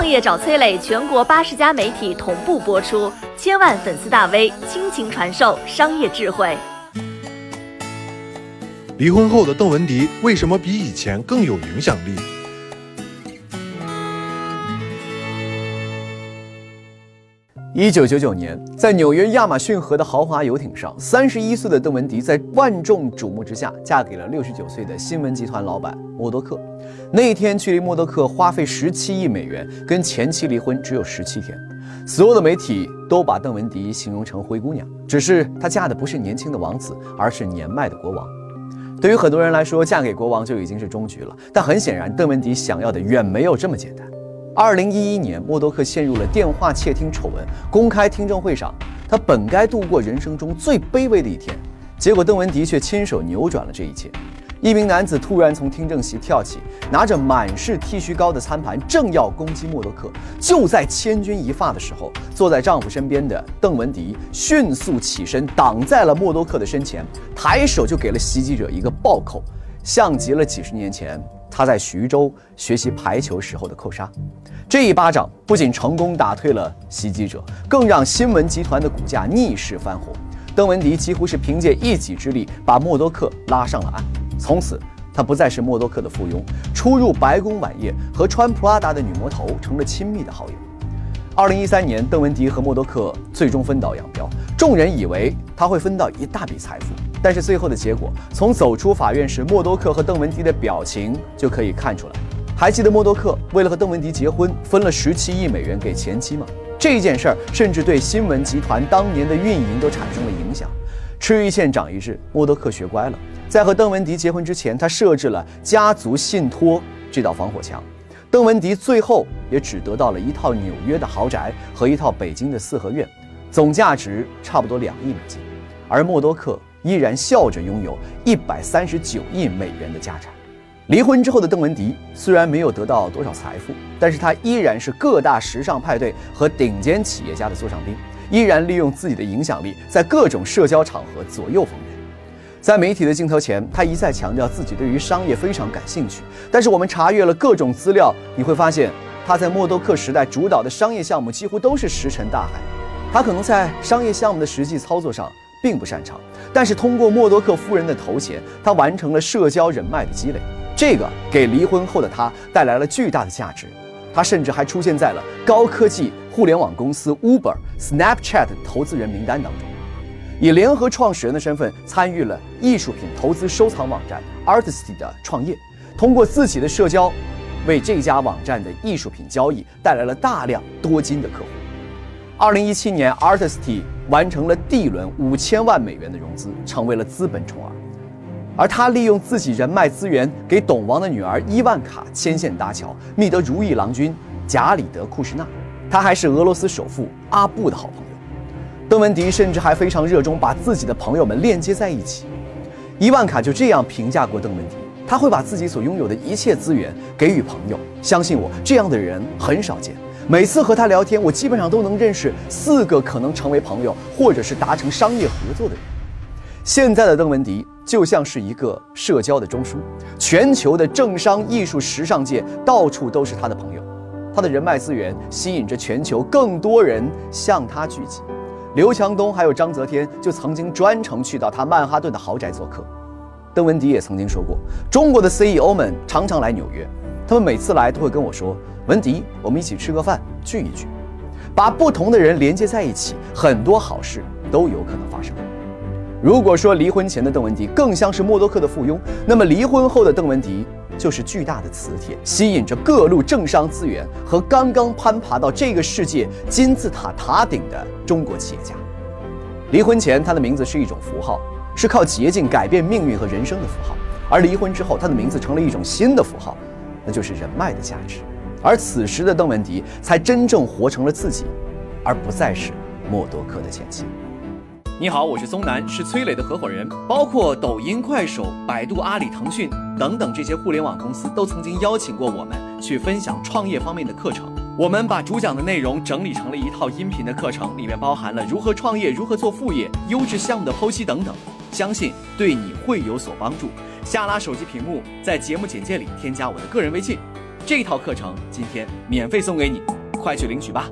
创业找崔磊，全国八十家媒体同步播出，千万粉丝大 V 倾情传授商业智慧。离婚后的邓文迪为什么比以前更有影响力？一九九九年，在纽约亚马逊河的豪华游艇上，三十一岁的邓文迪在万众瞩目之下，嫁给了六十九岁的新闻集团老板默多克。那一天，距离默多克花费十七亿美元跟前妻离婚只有十七天，所有的媒体都把邓文迪形容成灰姑娘，只是她嫁的不是年轻的王子，而是年迈的国王。对于很多人来说，嫁给国王就已经是终局了。但很显然，邓文迪想要的远没有这么简单。二零一一年，默多克陷入了电话窃听丑闻。公开听证会上，他本该度过人生中最卑微的一天，结果邓文迪却亲手扭转了这一切。一名男子突然从听证席跳起，拿着满是剃须膏的餐盘，正要攻击默多克。就在千钧一发的时候，坐在丈夫身边的邓文迪迅速起身，挡在了默多克的身前，抬手就给了袭击者一个暴扣，像极了几十年前他在徐州学习排球时候的扣杀。这一巴掌不仅成功打退了袭击者，更让新闻集团的股价逆势翻红。邓文迪几乎是凭借一己之力把默多克拉上了岸。从此，他不再是默多克的附庸，出入白宫晚宴和穿普拉达的女魔头成了亲密的好友。二零一三年，邓文迪和默多克最终分道扬镳。众人以为他会分到一大笔财富，但是最后的结果，从走出法院时默多克和邓文迪的表情就可以看出来。还记得默多克为了和邓文迪结婚，分了十七亿美元给前妻吗？这件事儿甚至对新闻集团当年的运营都产生了影响。吃一堑长一智，默多克学乖了，在和邓文迪结婚之前，他设置了家族信托这道防火墙。邓文迪最后也只得到了一套纽约的豪宅和一套北京的四合院，总价值差不多两亿美金，而默多克依然笑着拥有一百三十九亿美元的家产。离婚之后的邓文迪虽然没有得到多少财富，但是他依然是各大时尚派对和顶尖企业家的座上宾，依然利用自己的影响力在各种社交场合左右逢源。在媒体的镜头前，他一再强调自己对于商业非常感兴趣。但是我们查阅了各种资料，你会发现他在默多克时代主导的商业项目几乎都是石沉大海。他可能在商业项目的实际操作上并不擅长，但是通过默多克夫人的头衔，他完成了社交人脉的积累。这个给离婚后的他带来了巨大的价值，他甚至还出现在了高科技互联网公司 Uber、Snapchat 投资人名单当中，以联合创始人的身份参与了艺术品投资收藏网站 Artisty 的创业，通过自己的社交，为这家网站的艺术品交易带来了大量多金的客户。二零一七年，Artisty 完成了 D 轮五千万美元的融资，成为了资本宠儿。而他利用自己人脉资源，给董王的女儿伊万卡牵线搭桥，觅得如意郎君贾里德库什纳。他还是俄罗斯首富阿布的好朋友。邓文迪甚至还非常热衷把自己的朋友们链接在一起。伊万卡就这样评价过邓文迪：他会把自己所拥有的一切资源给予朋友。相信我，这样的人很少见。每次和他聊天，我基本上都能认识四个可能成为朋友或者是达成商业合作的人。现在的邓文迪。就像是一个社交的中枢，全球的政商艺术时尚界到处都是他的朋友，他的人脉资源吸引着全球更多人向他聚集。刘强东还有章泽天就曾经专程去到他曼哈顿的豪宅做客。邓文迪也曾经说过，中国的 CEO 们常常来纽约，他们每次来都会跟我说：“文迪，我们一起吃个饭，聚一聚，把不同的人连接在一起，很多好事都有可能发生。”如果说离婚前的邓文迪更像是默多克的附庸，那么离婚后的邓文迪就是巨大的磁铁，吸引着各路政商资源和刚刚攀爬到这个世界金字塔塔顶的中国企业家。离婚前，他的名字是一种符号，是靠捷径改变命运和人生的符号；而离婚之后，他的名字成了一种新的符号，那就是人脉的价值。而此时的邓文迪才真正活成了自己，而不再是默多克的前妻。你好，我是松南，是崔磊的合伙人。包括抖音、快手、百度、阿里、腾讯等等这些互联网公司，都曾经邀请过我们去分享创业方面的课程。我们把主讲的内容整理成了一套音频的课程，里面包含了如何创业、如何做副业、优质项目的剖析等等，相信对你会有所帮助。下拉手机屏幕，在节目简介里添加我的个人微信。这套课程今天免费送给你，快去领取吧。